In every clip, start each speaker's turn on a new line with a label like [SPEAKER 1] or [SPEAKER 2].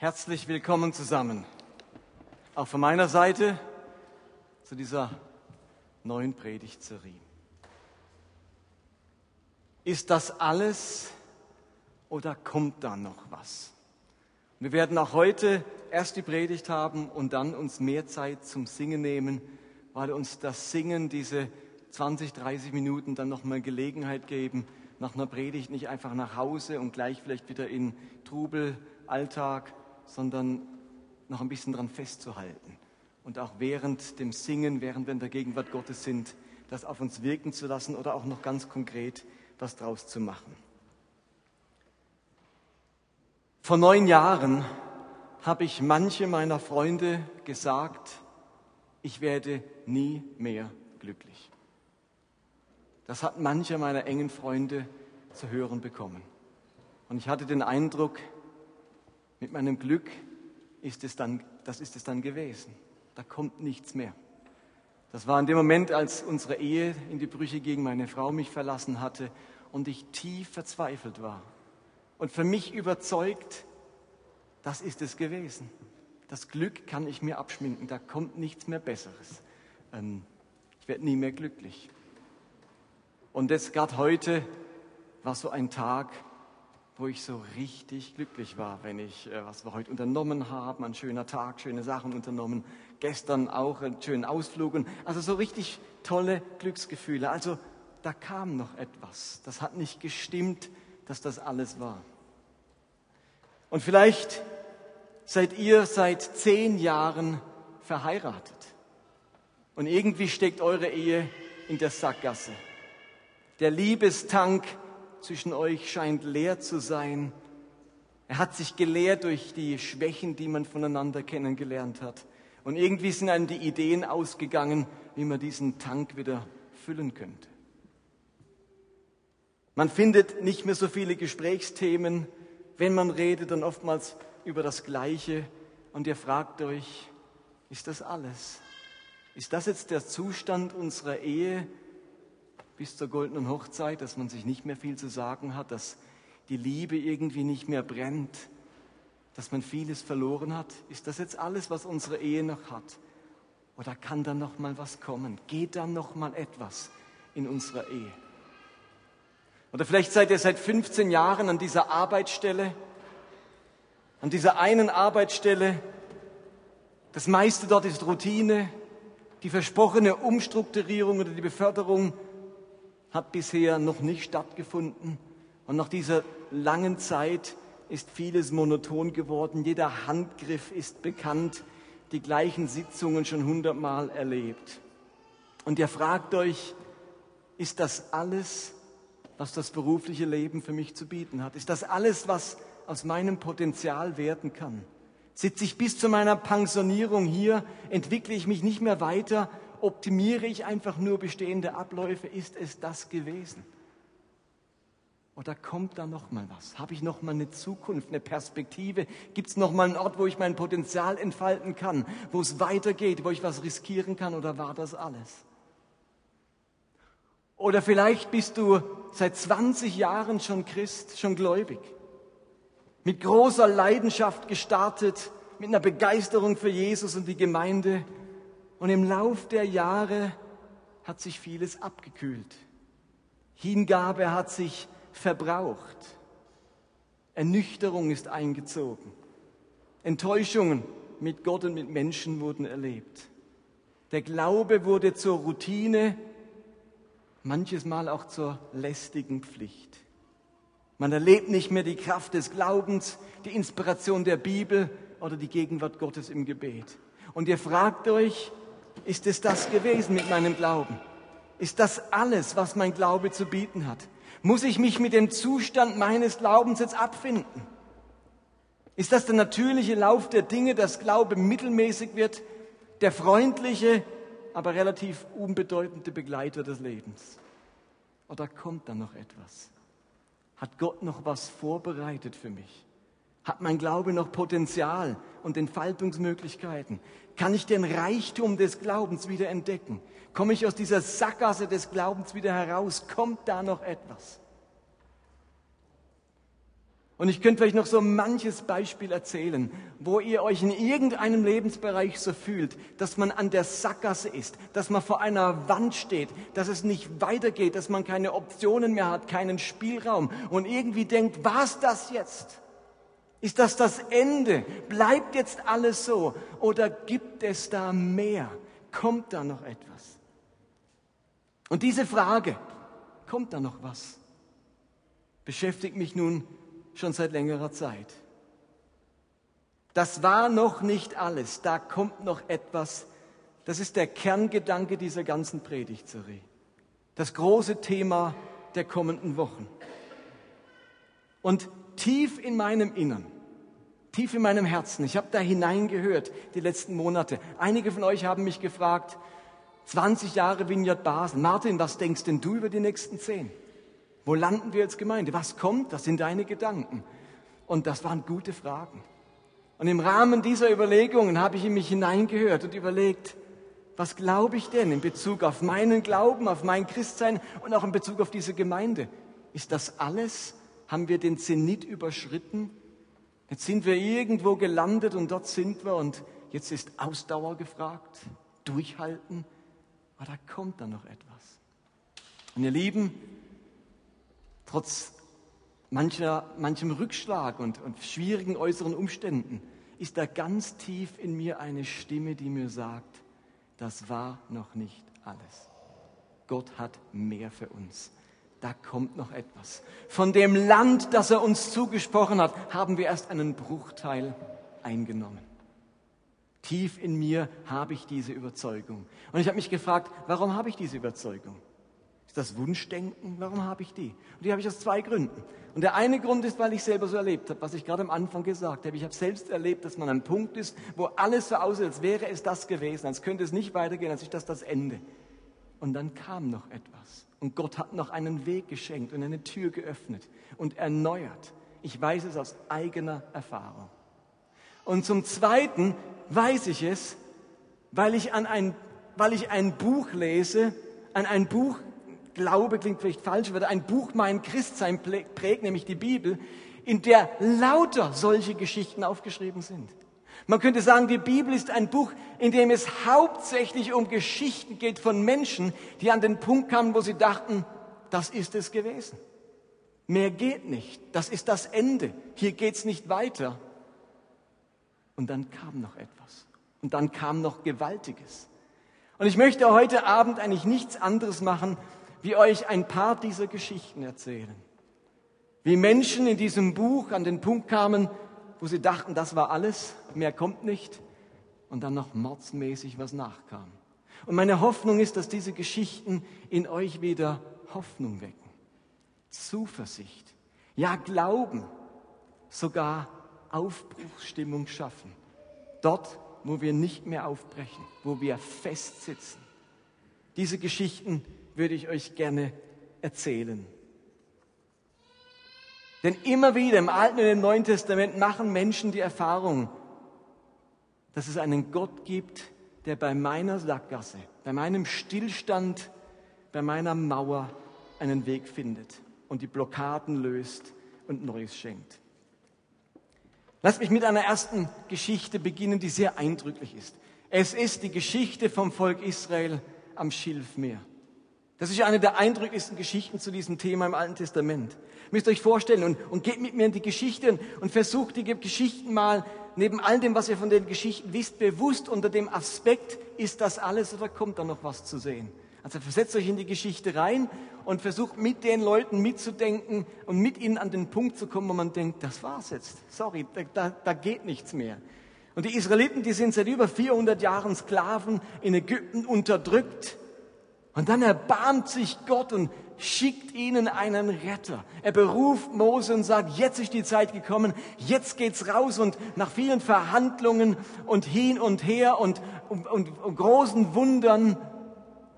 [SPEAKER 1] Herzlich willkommen zusammen. Auch von meiner Seite zu dieser neuen Predigtserie. Ist das alles oder kommt da noch was? Wir werden auch heute erst die Predigt haben und dann uns mehr Zeit zum Singen nehmen, weil uns das Singen diese 20, 30 Minuten dann nochmal Gelegenheit geben, nach einer Predigt nicht einfach nach Hause und gleich vielleicht wieder in Trubel, Alltag, sondern noch ein bisschen dran festzuhalten. Und auch während dem Singen, während wir in der Gegenwart Gottes sind, das auf uns wirken zu lassen oder auch noch ganz konkret was draus zu machen. Vor neun Jahren habe ich manche meiner Freunde gesagt, ich werde nie mehr glücklich. Das hat manche meiner engen Freunde zu hören bekommen. Und ich hatte den Eindruck, mit meinem Glück ist es dann, das ist es dann gewesen. Da kommt nichts mehr. Das war in dem Moment, als unsere Ehe in die Brüche ging, meine Frau mich verlassen hatte und ich tief verzweifelt war. Und für mich überzeugt, das ist es gewesen. Das Glück kann ich mir abschminken, da kommt nichts mehr Besseres. Ähm, ich werde nie mehr glücklich. Und jetzt gerade heute war so ein Tag, wo ich so richtig glücklich war, wenn ich, äh, was wir heute unternommen haben, ein schöner Tag, schöne Sachen unternommen, gestern auch einen schönen Ausflug, und also so richtig tolle Glücksgefühle. Also da kam noch etwas. Das hat nicht gestimmt, dass das alles war. Und vielleicht seid ihr seit zehn Jahren verheiratet. Und irgendwie steckt eure Ehe in der Sackgasse. Der Liebestank zwischen euch scheint leer zu sein. Er hat sich geleert durch die Schwächen, die man voneinander kennengelernt hat. Und irgendwie sind einem die Ideen ausgegangen, wie man diesen Tank wieder füllen könnte. Man findet nicht mehr so viele Gesprächsthemen. Wenn man redet, dann oftmals über das Gleiche. Und ihr fragt euch, ist das alles? Ist das jetzt der Zustand unserer Ehe? Bis zur goldenen Hochzeit, dass man sich nicht mehr viel zu sagen hat, dass die Liebe irgendwie nicht mehr brennt, dass man vieles verloren hat? Ist das jetzt alles, was unsere Ehe noch hat? Oder kann da noch mal was kommen? Geht da noch mal etwas in unserer Ehe? Oder vielleicht seid ihr seit 15 Jahren an dieser Arbeitsstelle, an dieser einen Arbeitsstelle. Das meiste dort ist Routine. Die versprochene Umstrukturierung oder die Beförderung hat bisher noch nicht stattgefunden. Und nach dieser langen Zeit ist vieles monoton geworden. Jeder Handgriff ist bekannt, die gleichen Sitzungen schon hundertmal erlebt. Und ihr fragt euch, ist das alles, was das berufliche Leben für mich zu bieten hat? Ist das alles, was aus meinem Potenzial werden kann? Sitze ich bis zu meiner Pensionierung hier, entwickle ich mich nicht mehr weiter optimiere ich einfach nur bestehende Abläufe? Ist es das gewesen? Oder kommt da noch mal was? Habe ich noch mal eine Zukunft, eine Perspektive? Gibt es noch mal einen Ort, wo ich mein Potenzial entfalten kann, wo es weitergeht, wo ich was riskieren kann? Oder war das alles? Oder vielleicht bist du seit 20 Jahren schon Christ, schon gläubig, mit großer Leidenschaft gestartet, mit einer Begeisterung für Jesus und die Gemeinde und im Lauf der Jahre hat sich vieles abgekühlt. Hingabe hat sich verbraucht. Ernüchterung ist eingezogen. Enttäuschungen mit Gott und mit Menschen wurden erlebt. Der Glaube wurde zur Routine, manches Mal auch zur lästigen Pflicht. Man erlebt nicht mehr die Kraft des Glaubens, die Inspiration der Bibel oder die Gegenwart Gottes im Gebet. Und ihr fragt euch, ist es das gewesen mit meinem Glauben? Ist das alles, was mein Glaube zu bieten hat? Muss ich mich mit dem Zustand meines Glaubens jetzt abfinden? Ist das der natürliche Lauf der Dinge, dass Glaube mittelmäßig wird, der freundliche, aber relativ unbedeutende Begleiter des Lebens? Oder kommt da noch etwas? Hat Gott noch was vorbereitet für mich? Hat mein Glaube noch Potenzial und Entfaltungsmöglichkeiten? Kann ich den Reichtum des Glaubens wieder entdecken? Komme ich aus dieser Sackgasse des Glaubens wieder heraus? Kommt da noch etwas? Und ich könnte euch noch so manches Beispiel erzählen, wo ihr euch in irgendeinem Lebensbereich so fühlt, dass man an der Sackgasse ist, dass man vor einer Wand steht, dass es nicht weitergeht, dass man keine Optionen mehr hat, keinen Spielraum und irgendwie denkt, war's das jetzt? Ist das das Ende? Bleibt jetzt alles so? Oder gibt es da mehr? Kommt da noch etwas? Und diese Frage, kommt da noch was? Beschäftigt mich nun schon seit längerer Zeit. Das war noch nicht alles, da kommt noch etwas. Das ist der Kerngedanke dieser ganzen Predigtserie. Das große Thema der kommenden Wochen. Und tief in meinem Innern, tief in meinem Herzen, ich habe da hineingehört die letzten Monate. Einige von euch haben mich gefragt, 20 Jahre Vineyard Basel. Martin, was denkst denn du über die nächsten zehn? Wo landen wir als Gemeinde? Was kommt? Das sind deine Gedanken. Und das waren gute Fragen. Und im Rahmen dieser Überlegungen habe ich in mich hineingehört und überlegt, was glaube ich denn in Bezug auf meinen Glauben, auf mein Christsein und auch in Bezug auf diese Gemeinde? Ist das alles? Haben wir den Zenit überschritten? Jetzt sind wir irgendwo gelandet und dort sind wir und jetzt ist Ausdauer gefragt, durchhalten, aber da kommt dann noch etwas. Und ihr Lieben, trotz mancher, manchem Rückschlag und, und schwierigen äußeren Umständen, ist da ganz tief in mir eine Stimme, die mir sagt, das war noch nicht alles. Gott hat mehr für uns. Da kommt noch etwas. Von dem Land, das er uns zugesprochen hat, haben wir erst einen Bruchteil eingenommen. Tief in mir habe ich diese Überzeugung. Und ich habe mich gefragt, warum habe ich diese Überzeugung? Ist das Wunschdenken? Warum habe ich die? Und die habe ich aus zwei Gründen. Und der eine Grund ist, weil ich selber so erlebt habe, was ich gerade am Anfang gesagt habe. Ich habe selbst erlebt, dass man an einem Punkt ist, wo alles so aussieht, als wäre es das gewesen, als könnte es nicht weitergehen, als ist das das Ende. Und dann kam noch etwas. Und Gott hat noch einen Weg geschenkt und eine Tür geöffnet und erneuert. Ich weiß es aus eigener Erfahrung. Und zum Zweiten weiß ich es, weil ich, an ein, weil ich ein Buch lese, an ein Buch Glaube klingt vielleicht falsch, aber ein Buch mein Christsein prägt, nämlich die Bibel, in der lauter solche Geschichten aufgeschrieben sind. Man könnte sagen, die Bibel ist ein Buch, in dem es hauptsächlich um Geschichten geht von Menschen, die an den Punkt kamen, wo sie dachten, das ist es gewesen. Mehr geht nicht. Das ist das Ende. Hier geht's nicht weiter. Und dann kam noch etwas. Und dann kam noch Gewaltiges. Und ich möchte heute Abend eigentlich nichts anderes machen, wie euch ein paar dieser Geschichten erzählen. Wie Menschen in diesem Buch an den Punkt kamen, wo sie dachten, das war alles, mehr kommt nicht, und dann noch mordsmäßig was nachkam. Und meine Hoffnung ist, dass diese Geschichten in euch wieder Hoffnung wecken, Zuversicht, ja Glauben, sogar Aufbruchsstimmung schaffen. Dort, wo wir nicht mehr aufbrechen, wo wir festsitzen. Diese Geschichten würde ich euch gerne erzählen. Denn immer wieder im Alten und im Neuen Testament machen Menschen die Erfahrung, dass es einen Gott gibt, der bei meiner Sackgasse, bei meinem Stillstand, bei meiner Mauer einen Weg findet und die Blockaden löst und Neues schenkt. Lasst mich mit einer ersten Geschichte beginnen, die sehr eindrücklich ist. Es ist die Geschichte vom Volk Israel am Schilfmeer. Das ist eine der eindrücklichsten Geschichten zu diesem Thema im Alten Testament. Ihr müsst euch vorstellen und, und geht mit mir in die Geschichte und, und versucht die Geschichten mal neben all dem, was ihr von den Geschichten wisst, bewusst unter dem Aspekt, ist das alles oder kommt da noch was zu sehen? Also versetzt euch in die Geschichte rein und versucht mit den Leuten mitzudenken und mit ihnen an den Punkt zu kommen, wo man denkt, das war's jetzt. Sorry, da, da, da geht nichts mehr. Und die Israeliten, die sind seit über 400 Jahren Sklaven in Ägypten unterdrückt und dann erbarmt sich Gott und schickt ihnen einen Retter. Er beruft Mose und sagt, jetzt ist die Zeit gekommen, jetzt geht's raus und nach vielen Verhandlungen und hin und her und, und, und, und großen Wundern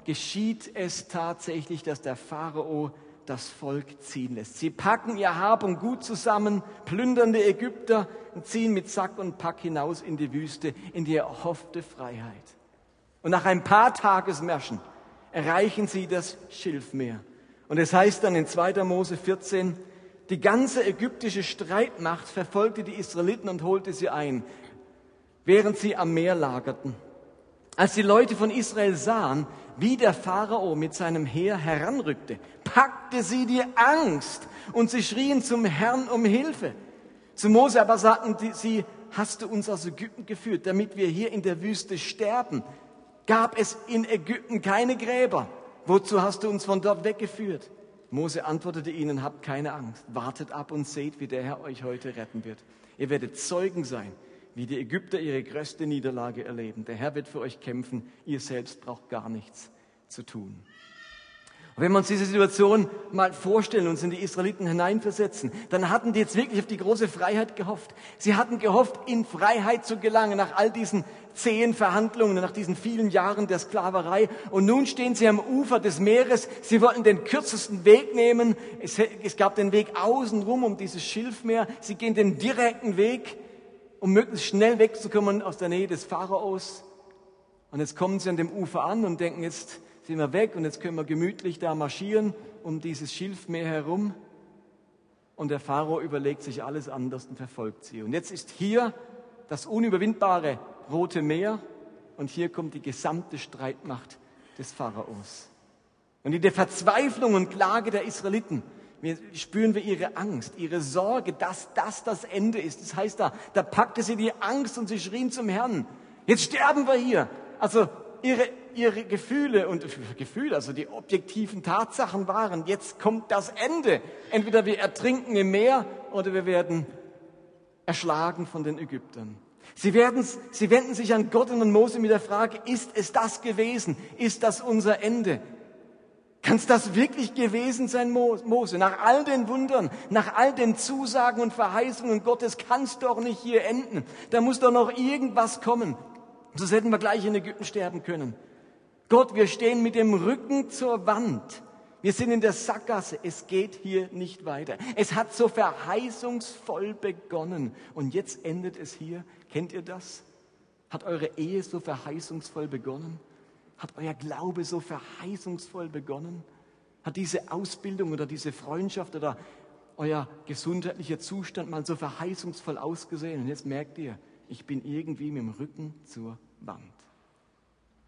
[SPEAKER 1] geschieht es tatsächlich, dass der Pharao das Volk ziehen lässt. Sie packen ihr Hab und Gut zusammen, plündern die Ägypter und ziehen mit Sack und Pack hinaus in die Wüste, in die erhoffte Freiheit. Und nach ein paar Tagesmärschen erreichen sie das Schilfmeer. Und es heißt dann in 2. Mose 14, Die ganze ägyptische Streitmacht verfolgte die Israeliten und holte sie ein, während sie am Meer lagerten. Als die Leute von Israel sahen, wie der Pharao mit seinem Heer heranrückte, packte sie die Angst und sie schrien zum Herrn um Hilfe. Zu Mose aber sagten sie, hast du uns aus Ägypten geführt, damit wir hier in der Wüste sterben? Gab es in Ägypten keine Gräber? Wozu hast du uns von dort weggeführt? Mose antwortete ihnen, habt keine Angst, wartet ab und seht, wie der Herr euch heute retten wird. Ihr werdet Zeugen sein, wie die Ägypter ihre größte Niederlage erleben. Der Herr wird für euch kämpfen, ihr selbst braucht gar nichts zu tun. Und wenn wir uns diese Situation mal vorstellen, uns in die Israeliten hineinversetzen, dann hatten die jetzt wirklich auf die große Freiheit gehofft. Sie hatten gehofft, in Freiheit zu gelangen nach all diesen zehn Verhandlungen, nach diesen vielen Jahren der Sklaverei. Und nun stehen sie am Ufer des Meeres. Sie wollten den kürzesten Weg nehmen. Es, es gab den Weg außenrum um dieses Schilfmeer. Sie gehen den direkten Weg, um möglichst schnell wegzukommen aus der Nähe des Pharaos. Und jetzt kommen sie an dem Ufer an und denken, jetzt sind wir weg und jetzt können wir gemütlich da marschieren um dieses Schilfmeer herum. Und der Pharao überlegt sich alles anders und verfolgt sie. Und jetzt ist hier das unüberwindbare Rote Meer und hier kommt die gesamte Streitmacht des Pharaos. Und in der Verzweiflung und Klage der Israeliten spüren wir ihre Angst, ihre Sorge, dass das das Ende ist. Das heißt da, da packte sie die Angst und sie schrien zum Herrn. Jetzt sterben wir hier. Also ihre, ihre Gefühle und Gefühle, also die objektiven Tatsachen waren, jetzt kommt das Ende. Entweder wir ertrinken im Meer oder wir werden erschlagen von den Ägyptern. Sie, werden, sie wenden sich an Gott und an Mose mit der Frage, ist es das gewesen? Ist das unser Ende? Kann es das wirklich gewesen sein, Mose? Nach all den Wundern, nach all den Zusagen und Verheißungen Gottes kann es doch nicht hier enden. Da muss doch noch irgendwas kommen. Sonst hätten wir gleich in Ägypten sterben können. Gott, wir stehen mit dem Rücken zur Wand. Wir sind in der Sackgasse. Es geht hier nicht weiter. Es hat so verheißungsvoll begonnen. Und jetzt endet es hier. Kennt ihr das? Hat eure Ehe so verheißungsvoll begonnen? Hat euer Glaube so verheißungsvoll begonnen? Hat diese Ausbildung oder diese Freundschaft oder euer gesundheitlicher Zustand mal so verheißungsvoll ausgesehen? Und jetzt merkt ihr, ich bin irgendwie mit dem Rücken zur Wand.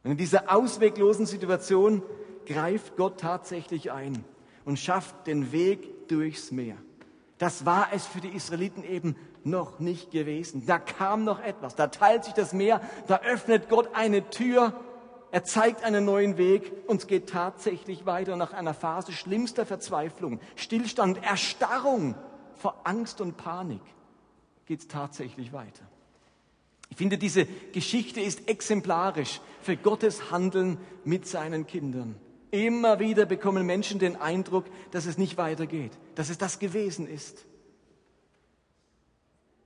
[SPEAKER 1] Und in dieser ausweglosen Situation greift Gott tatsächlich ein und schafft den Weg durchs Meer. Das war es für die Israeliten eben noch nicht gewesen. Da kam noch etwas. Da teilt sich das Meer, da öffnet Gott eine Tür, er zeigt einen neuen Weg und es geht tatsächlich weiter nach einer Phase schlimmster Verzweiflung, Stillstand, Erstarrung vor Angst und Panik geht es tatsächlich weiter. Ich finde, diese Geschichte ist exemplarisch für Gottes Handeln mit seinen Kindern. Immer wieder bekommen Menschen den Eindruck, dass es nicht weitergeht, dass es das gewesen ist.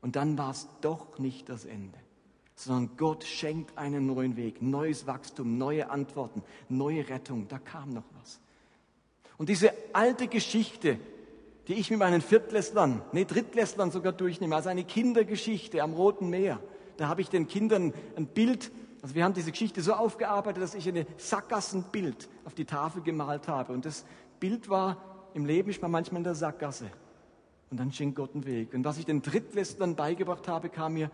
[SPEAKER 1] Und dann war es doch nicht das Ende, sondern Gott schenkt einen neuen Weg, neues Wachstum, neue Antworten, neue Rettung. Da kam noch was. Und diese alte Geschichte, die ich mit meinen Viertlässlern, nee, Drittklässlern sogar durchnehme, also eine Kindergeschichte am Roten Meer, da habe ich den Kindern ein Bild, also wir haben diese Geschichte so aufgearbeitet, dass ich ein Sackgassenbild auf die Tafel gemalt habe. Und das Bild war, im Leben ist man manchmal in der Sackgasse. Und dann schenkt Gott einen Weg. Und was ich den Drittklässlern beigebracht habe, kam mir,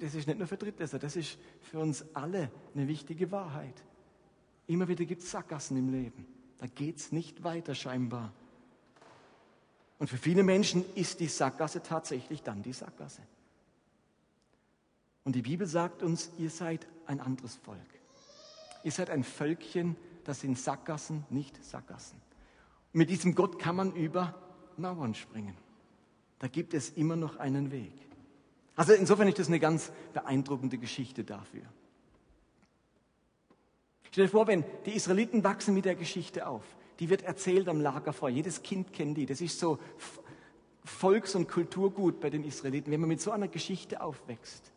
[SPEAKER 1] das ist nicht nur für Drittklässler, das ist für uns alle eine wichtige Wahrheit. Immer wieder gibt es Sackgassen im Leben. Da geht es nicht weiter scheinbar. Und für viele Menschen ist die Sackgasse tatsächlich dann die Sackgasse. Und die Bibel sagt uns, ihr seid ein anderes Volk. Ihr seid ein Völkchen, das in Sackgassen nicht Sackgassen. Und mit diesem Gott kann man über Mauern springen. Da gibt es immer noch einen Weg. Also insofern ist das eine ganz beeindruckende Geschichte dafür. Stell dir vor, wenn die Israeliten wachsen mit der Geschichte auf. Die wird erzählt am Lagerfeuer. Jedes Kind kennt die. Das ist so Volks- und Kulturgut bei den Israeliten, wenn man mit so einer Geschichte aufwächst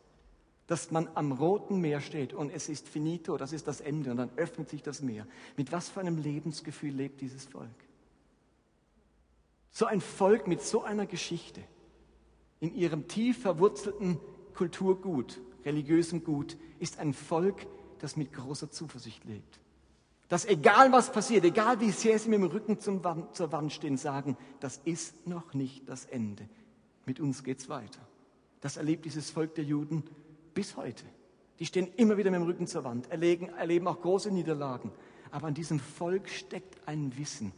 [SPEAKER 1] dass man am Roten Meer steht und es ist finito, das ist das Ende und dann öffnet sich das Meer. Mit was für einem Lebensgefühl lebt dieses Volk? So ein Volk mit so einer Geschichte, in ihrem tief verwurzelten Kulturgut, religiösem Gut, ist ein Volk, das mit großer Zuversicht lebt. Dass egal was passiert, egal wie sehr sie mit dem Rücken Wand, zur Wand stehen, sagen, das ist noch nicht das Ende. Mit uns geht's weiter. Das erlebt dieses Volk der Juden bis heute. Die stehen immer wieder mit dem Rücken zur Wand, erleben, erleben auch große Niederlagen. Aber an diesem Volk steckt ein Wissen,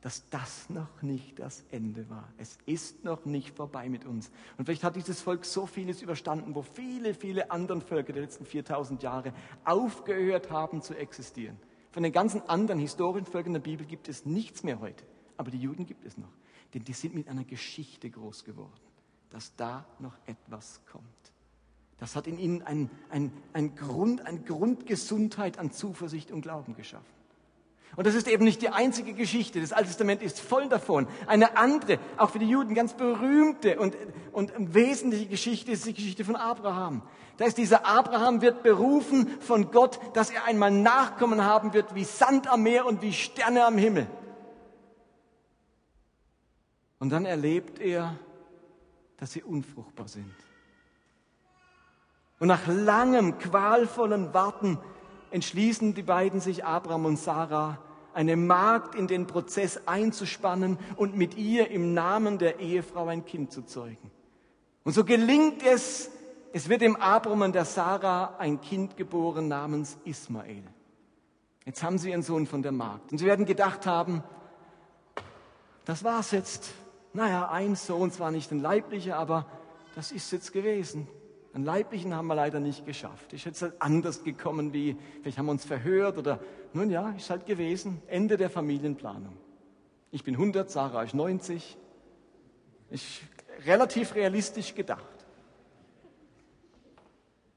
[SPEAKER 1] dass das noch nicht das Ende war. Es ist noch nicht vorbei mit uns. Und vielleicht hat dieses Volk so vieles überstanden, wo viele, viele anderen Völker der letzten 4000 Jahre aufgehört haben zu existieren. Von den ganzen anderen historischen Völkern der Bibel gibt es nichts mehr heute. Aber die Juden gibt es noch. Denn die sind mit einer Geschichte groß geworden, dass da noch etwas kommt. Das hat in ihnen ein, ein, ein Grund, eine Grundgesundheit an Zuversicht und Glauben geschaffen. Und das ist eben nicht die einzige Geschichte. Das Alte Testament ist voll davon. Eine andere, auch für die Juden ganz berühmte und, und wesentliche Geschichte ist die Geschichte von Abraham. Da ist dieser Abraham wird berufen von Gott, dass er einmal Nachkommen haben wird wie Sand am Meer und wie Sterne am Himmel. Und dann erlebt er, dass sie unfruchtbar sind. Und nach langem, qualvollen Warten entschließen die beiden sich, Abraham und Sarah, eine Magd in den Prozess einzuspannen und mit ihr im Namen der Ehefrau ein Kind zu zeugen. Und so gelingt es, es wird dem Abraham und der Sarah ein Kind geboren namens Ismael. Jetzt haben sie ihren Sohn von der Magd. Und sie werden gedacht haben, das war's jetzt. Naja, ein Sohn, zwar nicht ein leiblicher, aber das ist jetzt gewesen. Einen leiblichen haben wir leider nicht geschafft. Hätte es halt anders gekommen, wie vielleicht haben wir uns verhört oder nun ja, ist halt gewesen. Ende der Familienplanung. Ich bin 100, Sarah ist 90. Ist relativ realistisch gedacht.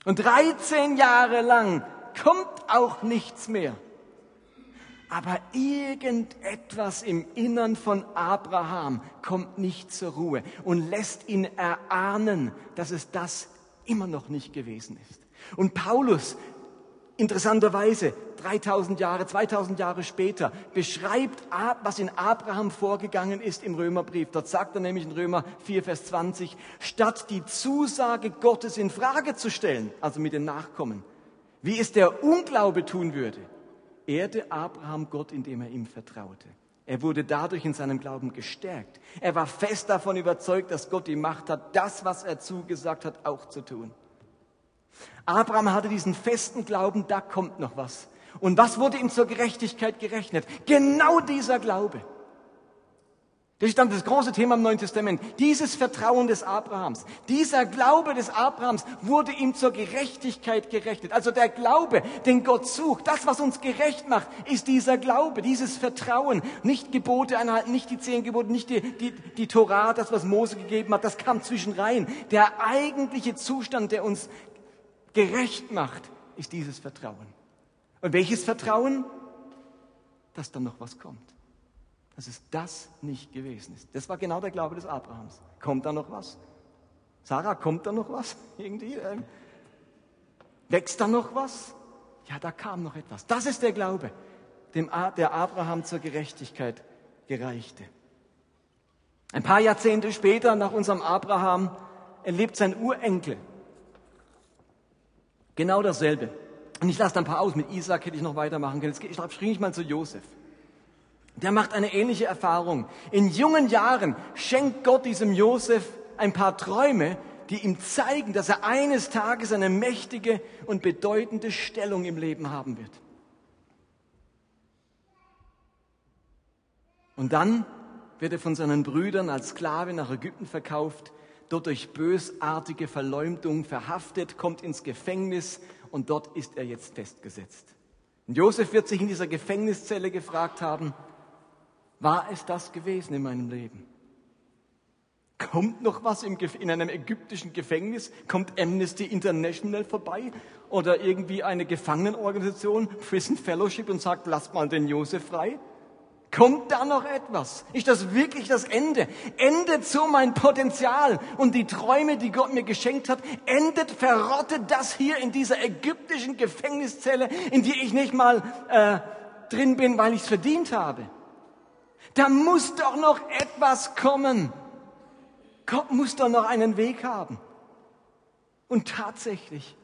[SPEAKER 1] Und 13 Jahre lang kommt auch nichts mehr. Aber irgendetwas im Innern von Abraham kommt nicht zur Ruhe und lässt ihn erahnen, dass es das immer noch nicht gewesen ist. Und Paulus, interessanterweise, 3000 Jahre, 2000 Jahre später, beschreibt, was in Abraham vorgegangen ist im Römerbrief. Dort sagt er nämlich in Römer 4, Vers 20, statt die Zusage Gottes in Frage zu stellen, also mit den Nachkommen, wie es der Unglaube tun würde, ehrte Abraham Gott, indem er ihm vertraute. Er wurde dadurch in seinem Glauben gestärkt. Er war fest davon überzeugt, dass Gott die Macht hat, das, was er zugesagt hat, auch zu tun. Abraham hatte diesen festen Glauben, da kommt noch was. Und was wurde ihm zur Gerechtigkeit gerechnet? Genau dieser Glaube. Das ist dann das große Thema im Neuen Testament. Dieses Vertrauen des Abrahams, dieser Glaube des Abrahams wurde ihm zur Gerechtigkeit gerechnet. Also der Glaube, den Gott sucht, das, was uns gerecht macht, ist dieser Glaube, dieses Vertrauen. Nicht Gebote einhalten, nicht die zehn Gebote, nicht die, die, die Torah, das, was Mose gegeben hat, das kam zwischen rein. Der eigentliche Zustand, der uns gerecht macht, ist dieses Vertrauen. Und welches Vertrauen? Dass dann noch was kommt dass es das nicht gewesen ist. Das war genau der Glaube des Abrahams. Kommt da noch was? Sarah, kommt da noch was? Irgendwie? Ähm, wächst da noch was? Ja, da kam noch etwas. Das ist der Glaube, dem der Abraham zur Gerechtigkeit gereichte. Ein paar Jahrzehnte später, nach unserem Abraham, erlebt sein Urenkel genau dasselbe. Und ich lasse da ein paar aus. Mit Isaac hätte ich noch weitermachen können. Ich springe ich mal zu Josef der macht eine ähnliche Erfahrung. In jungen Jahren schenkt Gott diesem Josef ein paar Träume, die ihm zeigen, dass er eines Tages eine mächtige und bedeutende Stellung im Leben haben wird. Und dann wird er von seinen Brüdern als Sklave nach Ägypten verkauft, dort durch bösartige Verleumdung verhaftet, kommt ins Gefängnis und dort ist er jetzt festgesetzt. Und Josef wird sich in dieser Gefängniszelle gefragt haben, war es das gewesen in meinem Leben? Kommt noch was in einem ägyptischen Gefängnis? Kommt Amnesty International vorbei? Oder irgendwie eine Gefangenenorganisation, Prison Fellowship und sagt, lasst mal den Josef frei? Kommt da noch etwas? Ist das wirklich das Ende? Endet so mein Potenzial und die Träume, die Gott mir geschenkt hat, endet, verrottet das hier in dieser ägyptischen Gefängniszelle, in die ich nicht mal äh, drin bin, weil ich es verdient habe? Da muss doch noch etwas kommen. Gott muss doch noch einen Weg haben. Und tatsächlich,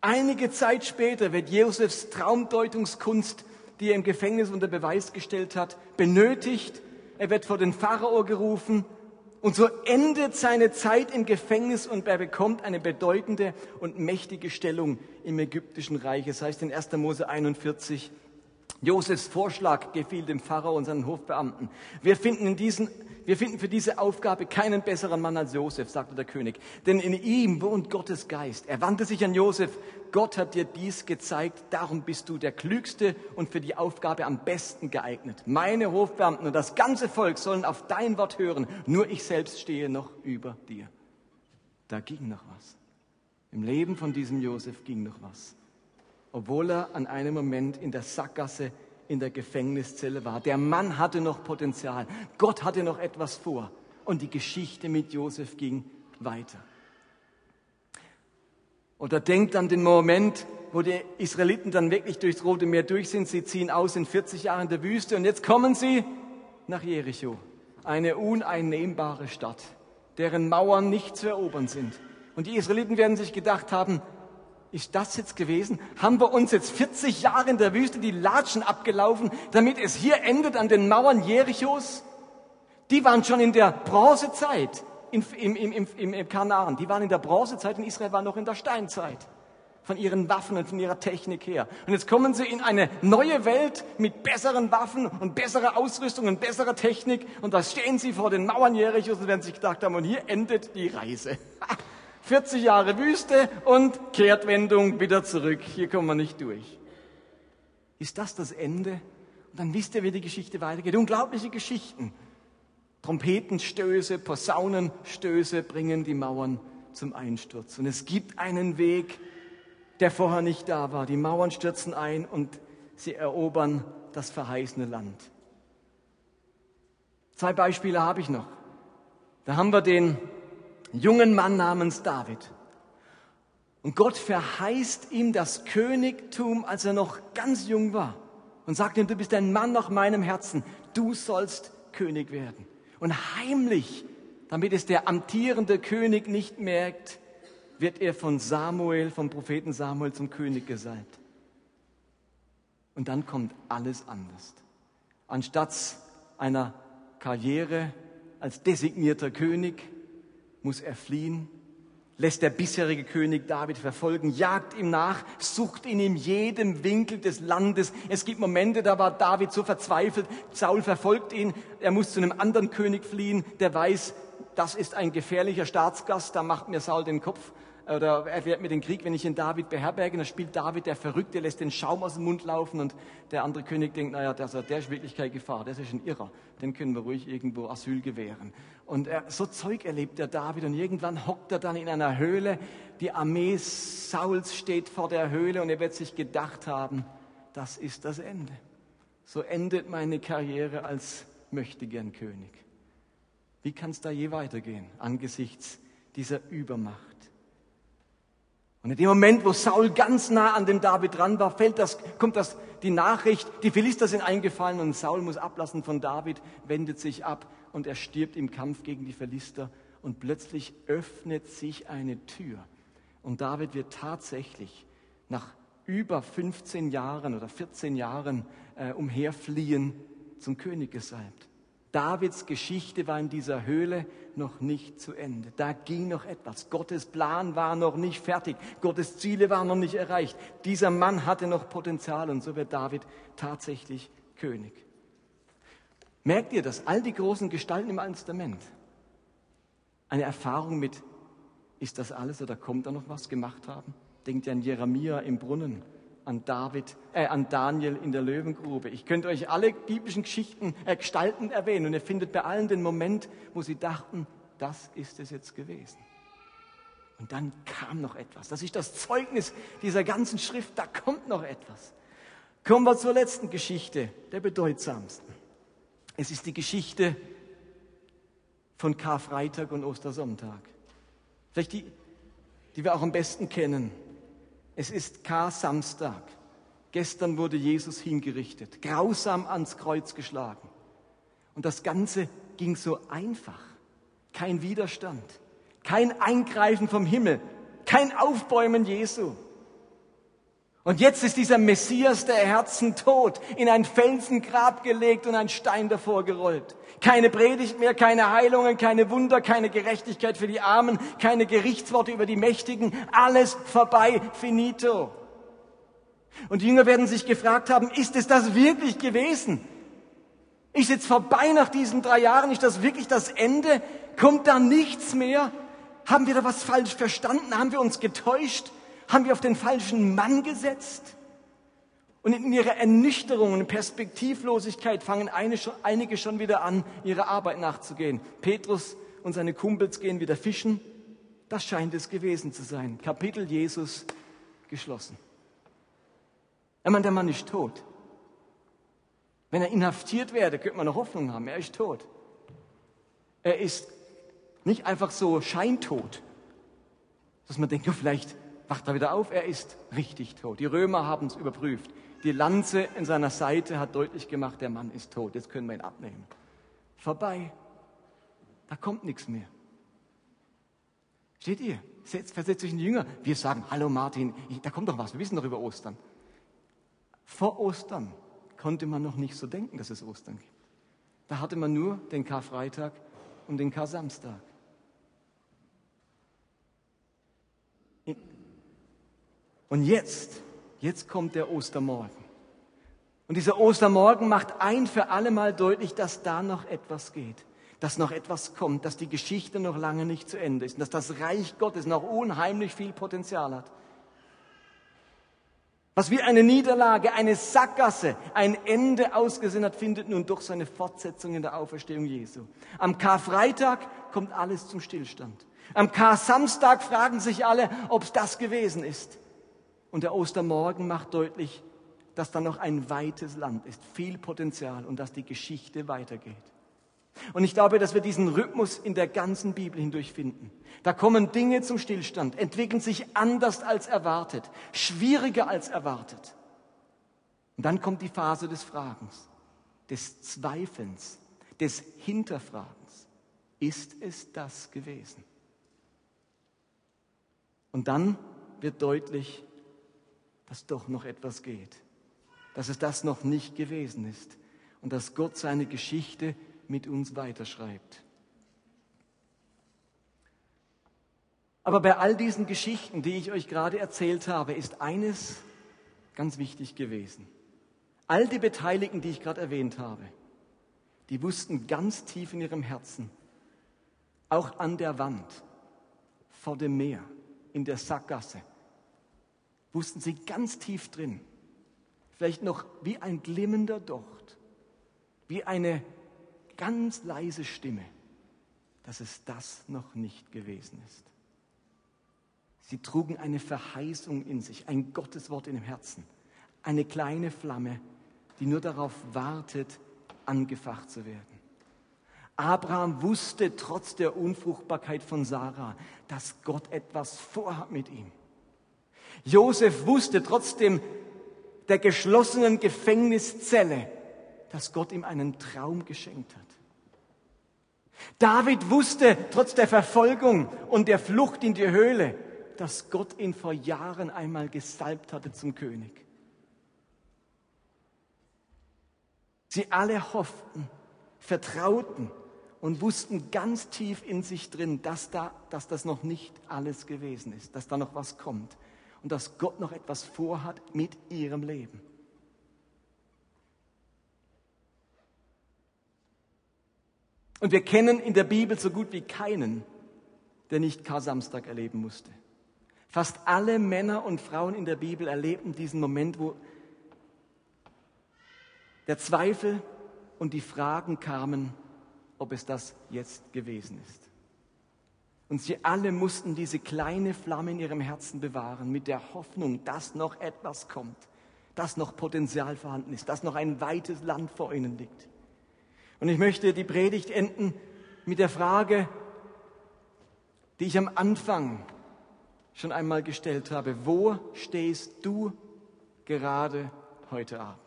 [SPEAKER 1] einige Zeit später wird Josefs Traumdeutungskunst die er im Gefängnis unter Beweis gestellt hat, benötigt. Er wird vor den Pharao gerufen. Und so endet seine Zeit im Gefängnis und er bekommt eine bedeutende und mächtige Stellung im ägyptischen Reich. Es heißt in 1. Mose 41, Josefs Vorschlag gefiel dem Pharao und seinen Hofbeamten. Wir finden in diesen wir finden für diese Aufgabe keinen besseren Mann als Josef, sagte der König. Denn in ihm wohnt Gottes Geist. Er wandte sich an Josef. Gott hat dir dies gezeigt. Darum bist du der Klügste und für die Aufgabe am besten geeignet. Meine Hofbeamten und das ganze Volk sollen auf dein Wort hören. Nur ich selbst stehe noch über dir. Da ging noch was. Im Leben von diesem Josef ging noch was. Obwohl er an einem Moment in der Sackgasse in der Gefängniszelle war. Der Mann hatte noch Potenzial. Gott hatte noch etwas vor. Und die Geschichte mit Josef ging weiter. Oder denkt an den Moment, wo die Israeliten dann wirklich durchs Rote Meer durch sind. Sie ziehen aus in 40 Jahren der Wüste und jetzt kommen sie nach Jericho. Eine uneinnehmbare Stadt, deren Mauern nicht zu erobern sind. Und die Israeliten werden sich gedacht haben, ist das jetzt gewesen? Haben wir uns jetzt 40 Jahre in der Wüste die Latschen abgelaufen, damit es hier endet an den Mauern Jerichos? Die waren schon in der Bronzezeit im, im, im, im, im Kanaan. Die waren in der Bronzezeit und Israel war noch in der Steinzeit. Von ihren Waffen und von ihrer Technik her. Und jetzt kommen sie in eine neue Welt mit besseren Waffen und besserer Ausrüstung und besserer Technik. Und da stehen sie vor den Mauern Jerichos und werden sich gedacht haben, und hier endet die Reise. 40 Jahre Wüste und Kehrtwendung wieder zurück. Hier kommen wir nicht durch. Ist das das Ende? Und dann wisst ihr, wie die Geschichte weitergeht. Unglaubliche Geschichten. Trompetenstöße, Posaunenstöße bringen die Mauern zum Einsturz. Und es gibt einen Weg, der vorher nicht da war. Die Mauern stürzen ein und sie erobern das verheißene Land. Zwei Beispiele habe ich noch. Da haben wir den jungen Mann namens David. Und Gott verheißt ihm das Königtum, als er noch ganz jung war. Und sagt ihm, du bist ein Mann nach meinem Herzen. Du sollst König werden. Und heimlich, damit es der amtierende König nicht merkt, wird er von Samuel, vom Propheten Samuel zum König gesalbt. Und dann kommt alles anders. Anstatt einer Karriere als designierter König muss er fliehen, lässt der bisherige König David verfolgen, jagt ihm nach, sucht ihn in jedem Winkel des Landes. Es gibt Momente, da war David so verzweifelt, Saul verfolgt ihn, er muss zu einem anderen König fliehen, der weiß, das ist ein gefährlicher Staatsgast, da macht mir Saul den Kopf oder erklärt mir den Krieg, wenn ich ihn David beherberge. Dann spielt David der Verrückte, lässt den Schaum aus dem Mund laufen und der andere König denkt, naja, der, der ist wirklich keine Gefahr, der ist ein Irrer, den können wir ruhig irgendwo Asyl gewähren. Und er, so Zeug erlebt der David und irgendwann hockt er dann in einer Höhle, die Armee Sauls steht vor der Höhle und er wird sich gedacht haben, das ist das Ende. So endet meine Karriere als möchtegern König. Wie kann es da je weitergehen angesichts dieser Übermacht? Und in dem Moment, wo Saul ganz nah an dem David dran war, fällt das, kommt das, die Nachricht, die Philister sind eingefallen und Saul muss ablassen von David, wendet sich ab und er stirbt im Kampf gegen die Philister. Und plötzlich öffnet sich eine Tür. Und David wird tatsächlich nach über 15 Jahren oder 14 Jahren äh, umherfliehen zum König gesalbt. Davids Geschichte war in dieser Höhle noch nicht zu Ende. Da ging noch etwas. Gottes Plan war noch nicht fertig. Gottes Ziele waren noch nicht erreicht. Dieser Mann hatte noch Potenzial und so wird David tatsächlich König. Merkt ihr das? All die großen Gestalten im Alten Testament. Eine Erfahrung mit, ist das alles oder kommt da noch was gemacht haben? Denkt ihr an Jeremia im Brunnen an David, äh, an Daniel in der Löwengrube. Ich könnte euch alle biblischen Geschichten, äh, Gestalten erwähnen und ihr findet bei allen den Moment, wo sie dachten, das ist es jetzt gewesen. Und dann kam noch etwas. Das ist das Zeugnis dieser ganzen Schrift. Da kommt noch etwas. Kommen wir zur letzten Geschichte, der bedeutsamsten. Es ist die Geschichte von Karfreitag und Ostersonntag. Vielleicht die, die wir auch am besten kennen. Es ist Kar-Samstag. Gestern wurde Jesus hingerichtet, grausam ans Kreuz geschlagen. Und das Ganze ging so einfach. Kein Widerstand, kein Eingreifen vom Himmel, kein Aufbäumen Jesu. Und jetzt ist dieser Messias der Herzen tot, in ein Felsengrab gelegt und ein Stein davor gerollt. Keine Predigt mehr, keine Heilungen, keine Wunder, keine Gerechtigkeit für die Armen, keine Gerichtsworte über die Mächtigen, alles vorbei, finito. Und die Jünger werden sich gefragt haben, ist es das wirklich gewesen? Ist jetzt vorbei nach diesen drei Jahren? Ist das wirklich das Ende? Kommt da nichts mehr? Haben wir da was falsch verstanden? Haben wir uns getäuscht? Haben wir auf den falschen Mann gesetzt? Und in ihrer Ernüchterung und Perspektivlosigkeit fangen einige schon wieder an, ihrer Arbeit nachzugehen. Petrus und seine Kumpels gehen wieder fischen. Das scheint es gewesen zu sein. Kapitel Jesus geschlossen. Ich meine, der Mann ist tot. Wenn er inhaftiert werde, könnte man noch Hoffnung haben. Er ist tot. Er ist nicht einfach so scheintot, dass man denkt, ja, vielleicht wacht er wieder auf. Er ist richtig tot. Die Römer haben es überprüft. Die Lanze in seiner Seite hat deutlich gemacht, der Mann ist tot. Jetzt können wir ihn abnehmen. Vorbei. Da kommt nichts mehr. Steht ihr? Versetzt euch in die Jünger. Wir sagen, hallo Martin, da kommt doch was. Wir wissen doch über Ostern. Vor Ostern konnte man noch nicht so denken, dass es Ostern gibt. Da hatte man nur den Karfreitag und den Kar-Samstag. Und jetzt, jetzt kommt der Ostermorgen. Und dieser Ostermorgen macht ein für alle Mal deutlich, dass da noch etwas geht, dass noch etwas kommt, dass die Geschichte noch lange nicht zu Ende ist und dass das Reich Gottes noch unheimlich viel Potenzial hat. Was wie eine Niederlage, eine Sackgasse, ein Ende ausgesehen hat, findet nun durch seine Fortsetzung in der Auferstehung Jesu. Am Karfreitag kommt alles zum Stillstand. Am Kar-Samstag fragen sich alle, ob es das gewesen ist. Und der Ostermorgen macht deutlich, dass da noch ein weites Land ist, viel Potenzial und dass die Geschichte weitergeht. Und ich glaube, dass wir diesen Rhythmus in der ganzen Bibel hindurch finden. Da kommen Dinge zum Stillstand, entwickeln sich anders als erwartet, schwieriger als erwartet. Und dann kommt die Phase des Fragens, des Zweifelns, des Hinterfragens. Ist es das gewesen? Und dann wird deutlich, dass doch noch etwas geht, dass es das noch nicht gewesen ist und dass Gott seine Geschichte mit uns weiterschreibt. Aber bei all diesen Geschichten, die ich euch gerade erzählt habe, ist eines ganz wichtig gewesen. All die Beteiligten, die ich gerade erwähnt habe, die wussten ganz tief in ihrem Herzen, auch an der Wand, vor dem Meer, in der Sackgasse, wussten sie ganz tief drin, vielleicht noch wie ein glimmender Docht, wie eine ganz leise Stimme, dass es das noch nicht gewesen ist. Sie trugen eine Verheißung in sich, ein Gotteswort in dem Herzen, eine kleine Flamme, die nur darauf wartet, angefacht zu werden. Abraham wusste trotz der Unfruchtbarkeit von Sarah, dass Gott etwas vorhat mit ihm. Josef wusste trotzdem der geschlossenen Gefängniszelle, dass Gott ihm einen Traum geschenkt hat. David wusste trotz der Verfolgung und der Flucht in die Höhle, dass Gott ihn vor Jahren einmal gesalbt hatte zum König. Sie alle hofften, vertrauten und wussten ganz tief in sich drin, dass, da, dass das noch nicht alles gewesen ist, dass da noch was kommt und dass Gott noch etwas vorhat mit ihrem Leben. Und wir kennen in der Bibel so gut wie keinen, der nicht Kar-Samstag erleben musste. Fast alle Männer und Frauen in der Bibel erlebten diesen Moment, wo der Zweifel und die Fragen kamen, ob es das jetzt gewesen ist. Und sie alle mussten diese kleine Flamme in ihrem Herzen bewahren, mit der Hoffnung, dass noch etwas kommt, dass noch Potenzial vorhanden ist, dass noch ein weites Land vor ihnen liegt. Und ich möchte die Predigt enden mit der Frage, die ich am Anfang schon einmal gestellt habe. Wo stehst du gerade heute Abend?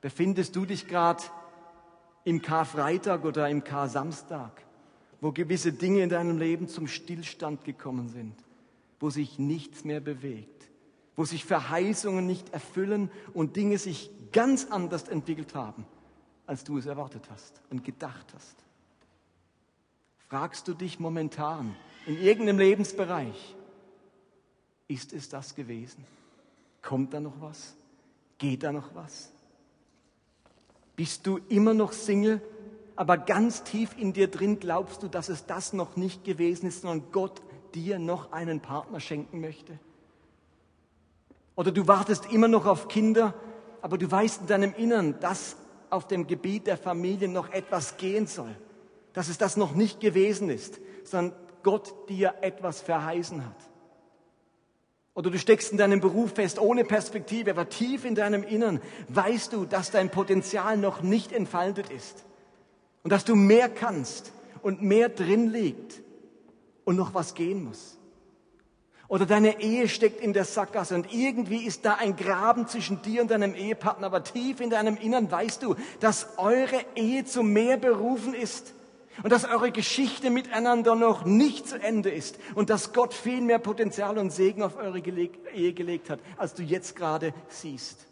[SPEAKER 1] Befindest du dich gerade im Karfreitag oder im Kar-Samstag, wo gewisse Dinge in deinem Leben zum Stillstand gekommen sind, wo sich nichts mehr bewegt, wo sich Verheißungen nicht erfüllen und Dinge sich ganz anders entwickelt haben, als du es erwartet hast und gedacht hast. Fragst du dich momentan in irgendeinem Lebensbereich, ist es das gewesen? Kommt da noch was? Geht da noch was? Bist du immer noch Single, aber ganz tief in dir drin glaubst du, dass es das noch nicht gewesen ist, sondern Gott dir noch einen Partner schenken möchte? Oder du wartest immer noch auf Kinder, aber du weißt in deinem Innern, dass auf dem Gebiet der Familie noch etwas gehen soll, dass es das noch nicht gewesen ist, sondern Gott dir etwas verheißen hat. Oder du steckst in deinem Beruf fest, ohne Perspektive, aber tief in deinem Innern weißt du, dass dein Potenzial noch nicht entfaltet ist und dass du mehr kannst und mehr drin liegt und noch was gehen muss. Oder deine Ehe steckt in der Sackgasse und irgendwie ist da ein Graben zwischen dir und deinem Ehepartner, aber tief in deinem Innern weißt du, dass eure Ehe zu mehr berufen ist und dass eure Geschichte miteinander noch nicht zu Ende ist und dass Gott viel mehr Potenzial und Segen auf eure Ehe gelegt hat, als du jetzt gerade siehst.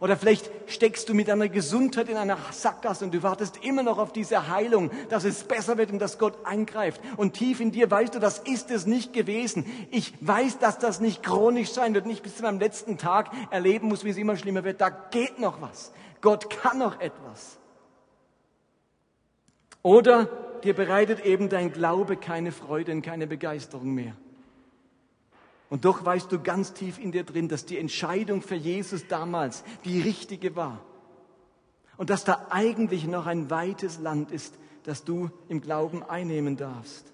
[SPEAKER 1] Oder vielleicht steckst du mit deiner Gesundheit in einer Sackgasse und du wartest immer noch auf diese Heilung, dass es besser wird und dass Gott eingreift. Und tief in dir weißt du, das ist es nicht gewesen. Ich weiß, dass das nicht chronisch sein wird, nicht bis zu meinem letzten Tag erleben muss, wie es immer schlimmer wird. Da geht noch was. Gott kann noch etwas. Oder dir bereitet eben dein Glaube keine Freude und keine Begeisterung mehr. Und doch weißt du ganz tief in dir drin, dass die Entscheidung für Jesus damals die richtige war. Und dass da eigentlich noch ein weites Land ist, das du im Glauben einnehmen darfst.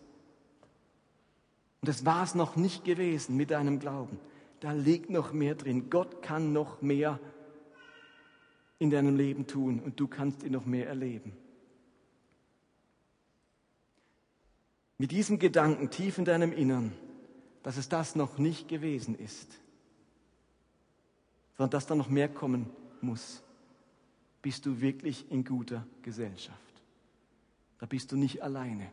[SPEAKER 1] Und das war es noch nicht gewesen mit deinem Glauben. Da liegt noch mehr drin. Gott kann noch mehr in deinem Leben tun und du kannst ihn noch mehr erleben. mit diesem Gedanken tief in deinem Innern, dass es das noch nicht gewesen ist, sondern dass da noch mehr kommen muss, bist du wirklich in guter Gesellschaft. Da bist du nicht alleine.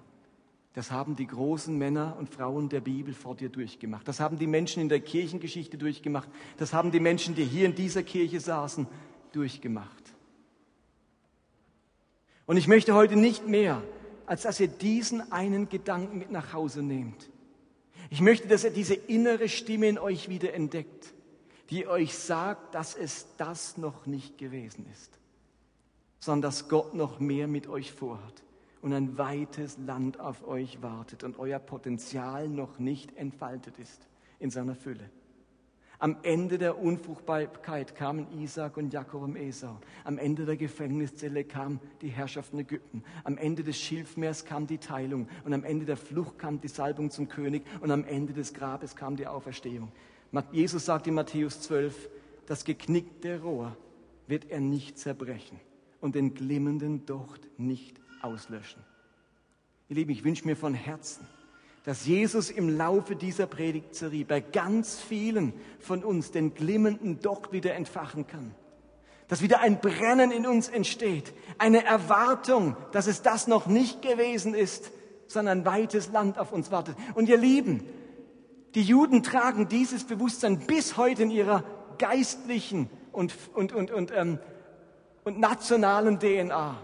[SPEAKER 1] Das haben die großen Männer und Frauen der Bibel vor dir durchgemacht. Das haben die Menschen in der Kirchengeschichte durchgemacht. Das haben die Menschen, die hier in dieser Kirche saßen, durchgemacht. Und ich möchte heute nicht mehr als dass ihr diesen einen Gedanken mit nach Hause nehmt. Ich möchte, dass ihr diese innere Stimme in euch wieder entdeckt, die euch sagt, dass es das noch nicht gewesen ist, sondern dass Gott noch mehr mit euch vorhat und ein weites Land auf euch wartet und euer Potenzial noch nicht entfaltet ist in seiner Fülle. Am Ende der Unfruchtbarkeit kamen Isaac und Jakob und Esau. Am Ende der Gefängniszelle kam die Herrschaft in Ägypten. Am Ende des Schilfmeers kam die Teilung. Und am Ende der Flucht kam die Salbung zum König. Und am Ende des Grabes kam die Auferstehung. Jesus sagt in Matthäus 12, das geknickte Rohr wird er nicht zerbrechen und den glimmenden Docht nicht auslöschen. Ihr Lieben, ich wünsche mir von Herzen, dass Jesus im Laufe dieser Predigtserie bei ganz vielen von uns den glimmenden Docht wieder entfachen kann. Dass wieder ein Brennen in uns entsteht, eine Erwartung, dass es das noch nicht gewesen ist, sondern ein weites Land auf uns wartet. Und ihr Lieben, die Juden tragen dieses Bewusstsein bis heute in ihrer geistlichen und, und, und, und, ähm, und nationalen DNA.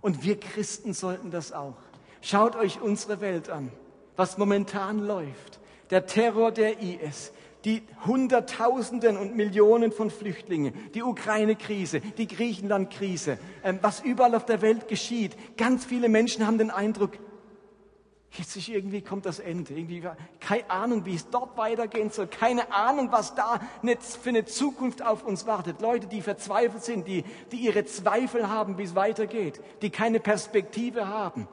[SPEAKER 1] Und wir Christen sollten das auch. Schaut euch unsere Welt an, was momentan läuft. Der Terror der IS, die Hunderttausenden und Millionen von Flüchtlingen, die Ukraine-Krise, die Griechenland-Krise, ähm, was überall auf der Welt geschieht. Ganz viele Menschen haben den Eindruck, jetzt ist irgendwie kommt das Ende. Irgendwie, keine Ahnung, wie es dort weitergehen soll. Keine Ahnung, was da für eine Zukunft auf uns wartet. Leute, die verzweifelt sind, die, die ihre Zweifel haben, wie es weitergeht, die keine Perspektive haben.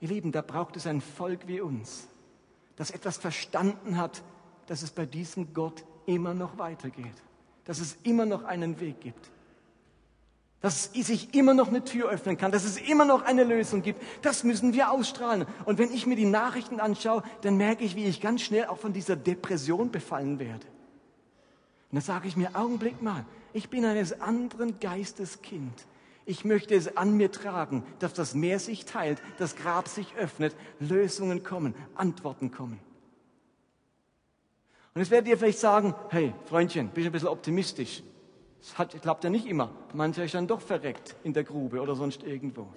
[SPEAKER 1] Ihr Lieben, da braucht es ein Volk wie uns, das etwas verstanden hat, dass es bei diesem Gott immer noch weitergeht, dass es immer noch einen Weg gibt, dass sich immer noch eine Tür öffnen kann, dass es immer noch eine Lösung gibt. Das müssen wir ausstrahlen. Und wenn ich mir die Nachrichten anschaue, dann merke ich, wie ich ganz schnell auch von dieser Depression befallen werde. Und dann sage ich mir, Augenblick mal, ich bin eines anderen Geistes Kind. Ich möchte es an mir tragen, dass das Meer sich teilt, das Grab sich öffnet, Lösungen kommen, Antworten kommen. Und jetzt werdet ihr vielleicht sagen, hey, Freundchen, bist du ein bisschen optimistisch. Das klappt ja nicht immer. Mancher ist dann doch verreckt in der Grube oder sonst irgendwo.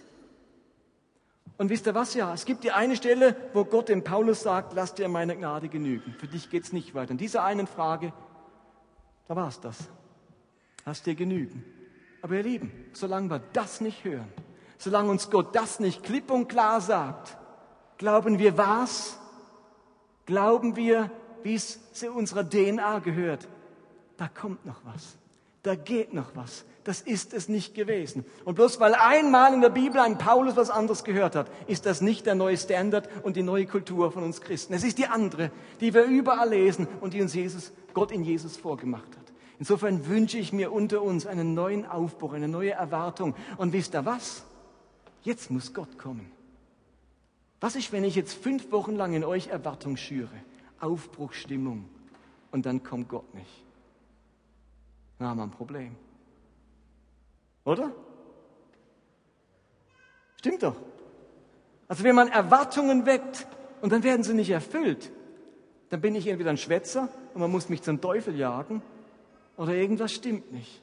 [SPEAKER 1] Und wisst ihr was ja? Es gibt die eine Stelle, wo Gott dem Paulus sagt, lass dir meine Gnade genügen. Für dich geht's nicht weiter. In dieser einen Frage, da war's das. Lass dir genügen. Aber ihr Lieben, solange wir das nicht hören, solange uns Gott das nicht klipp und klar sagt, glauben wir was? Glauben wir, wie es zu unserer DNA gehört? Da kommt noch was. Da geht noch was. Das ist es nicht gewesen. Und bloß weil einmal in der Bibel ein Paulus was anderes gehört hat, ist das nicht der neue Standard und die neue Kultur von uns Christen. Es ist die andere, die wir überall lesen und die uns Jesus, Gott in Jesus vorgemacht hat. Insofern wünsche ich mir unter uns einen neuen Aufbruch, eine neue Erwartung. Und wisst ihr was? Jetzt muss Gott kommen. Was ist, wenn ich jetzt fünf Wochen lang in euch Erwartung schüre? Aufbruchstimmung. Und dann kommt Gott nicht. Dann haben wir ein Problem. Oder? Stimmt doch. Also wenn man Erwartungen weckt und dann werden sie nicht erfüllt, dann bin ich entweder ein Schwätzer und man muss mich zum Teufel jagen oder irgendwas stimmt nicht.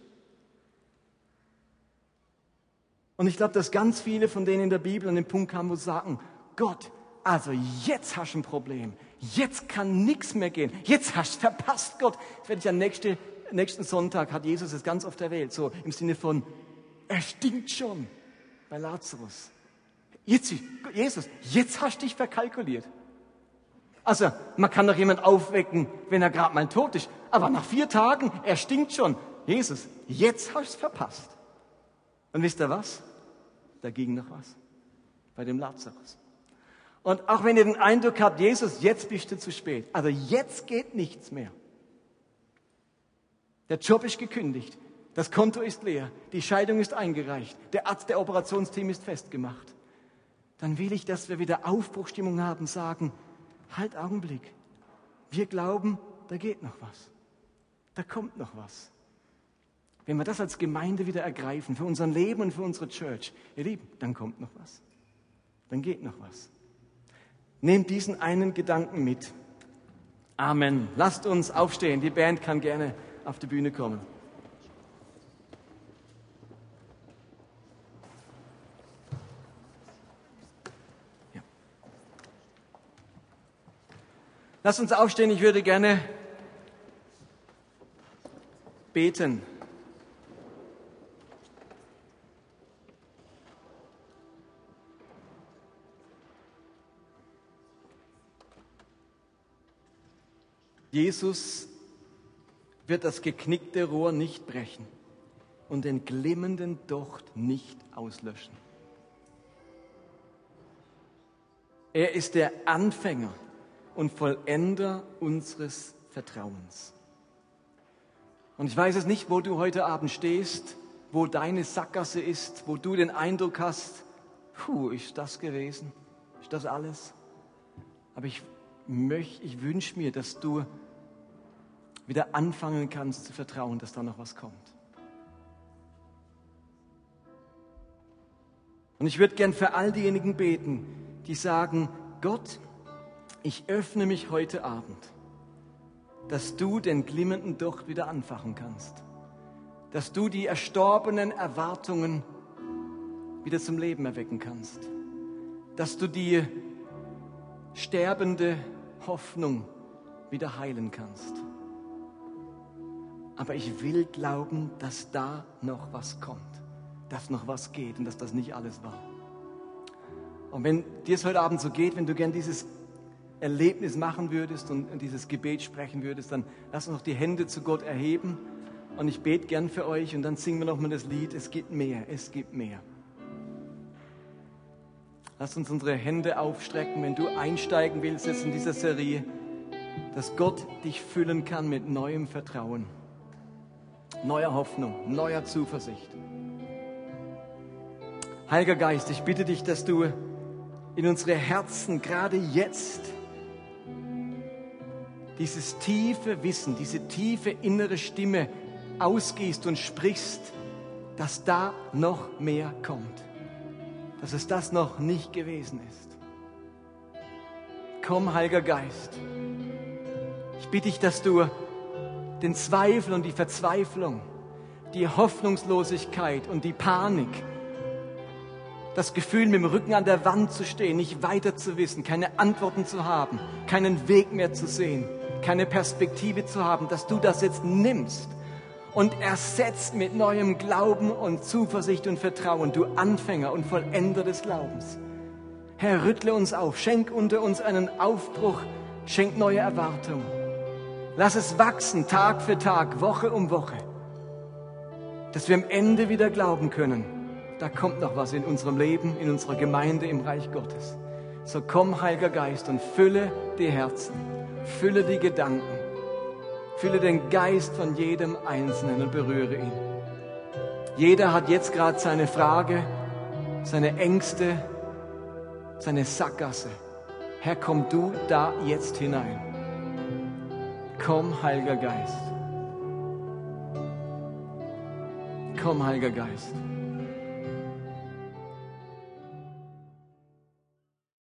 [SPEAKER 1] Und ich glaube, dass ganz viele von denen in der Bibel an den Punkt kamen, wo sie sagen, Gott, also jetzt hast du ein Problem. Jetzt kann nichts mehr gehen. Jetzt hast du verpasst, Gott. Das werde ich am nächsten, nächsten Sonntag, hat Jesus es ganz oft erwähnt, so im Sinne von, er stinkt schon bei Lazarus. Jetzt, Jesus, jetzt hast du dich verkalkuliert. Also, man kann doch jemand aufwecken, wenn er gerade mal tot ist. Aber nach vier Tagen, er stinkt schon. Jesus, jetzt hast du es verpasst. Und wisst ihr was? Da ging noch was. Bei dem Lazarus. Und auch wenn ihr den Eindruck habt, Jesus, jetzt bist du zu spät. Also jetzt geht nichts mehr. Der Job ist gekündigt. Das Konto ist leer, die Scheidung ist eingereicht, der Arzt der Operationsteam ist festgemacht. Dann will ich, dass wir wieder Aufbruchstimmung haben, sagen, halt Augenblick, wir glauben, da geht noch was, da kommt noch was. Wenn wir das als Gemeinde wieder ergreifen, für unser Leben und für unsere Church, ihr Lieben, dann kommt noch was, dann geht noch was. Nehmt diesen einen Gedanken mit. Amen. Lasst uns aufstehen, die Band kann gerne auf die Bühne kommen. Lass uns aufstehen, ich würde gerne beten. Jesus wird das geknickte Rohr nicht brechen und den glimmenden Docht nicht auslöschen. Er ist der Anfänger und Vollender unseres Vertrauens. Und ich weiß es nicht, wo du heute Abend stehst, wo deine Sackgasse ist, wo du den Eindruck hast, puh, ist das gewesen? Ist das alles? Aber ich möchte, ich wünsche mir, dass du wieder anfangen kannst zu vertrauen, dass da noch was kommt. Und ich würde gern für all diejenigen beten, die sagen, Gott, ich öffne mich heute Abend, dass du den glimmenden Docht wieder anfachen kannst, dass du die erstorbenen Erwartungen wieder zum Leben erwecken kannst, dass du die sterbende Hoffnung wieder heilen kannst. Aber ich will glauben, dass da noch was kommt, dass noch was geht und dass das nicht alles war. Und wenn dir es heute Abend so geht, wenn du gern dieses Erlebnis machen würdest und dieses Gebet sprechen würdest, dann lass uns noch die Hände zu Gott erheben und ich bete gern für euch und dann singen wir nochmal das Lied, es gibt mehr, es gibt mehr. Lass uns unsere Hände aufstrecken, wenn du einsteigen willst jetzt in dieser Serie, dass Gott dich füllen kann mit neuem Vertrauen, neuer Hoffnung, neuer Zuversicht. Heiliger Geist, ich bitte dich, dass du in unsere Herzen gerade jetzt dieses tiefe Wissen, diese tiefe innere Stimme ausgehst und sprichst, dass da noch mehr kommt, dass es das noch nicht gewesen ist. Komm, Heiliger Geist, Ich bitte dich, dass du den Zweifel und die Verzweiflung, die Hoffnungslosigkeit und die Panik, das Gefühl, mit dem Rücken an der Wand zu stehen, nicht weiter zu wissen, keine Antworten zu haben, keinen Weg mehr zu sehen, keine Perspektive zu haben, dass du das jetzt nimmst und ersetzt mit neuem Glauben und Zuversicht und Vertrauen, du Anfänger und Vollender des Glaubens. Herr, rüttle uns auf, schenk unter uns einen Aufbruch, schenk neue Erwartungen. Lass es wachsen, Tag für Tag, Woche um Woche, dass wir am Ende wieder glauben können, da kommt noch was in unserem Leben, in unserer Gemeinde, im Reich Gottes. So komm, Heiliger Geist, und fülle die Herzen, fülle die Gedanken, fülle den Geist von jedem Einzelnen und berühre ihn. Jeder hat jetzt gerade seine Frage, seine Ängste, seine Sackgasse. Herr, komm du da jetzt hinein. Komm, Heiliger Geist. Komm, Heiliger Geist.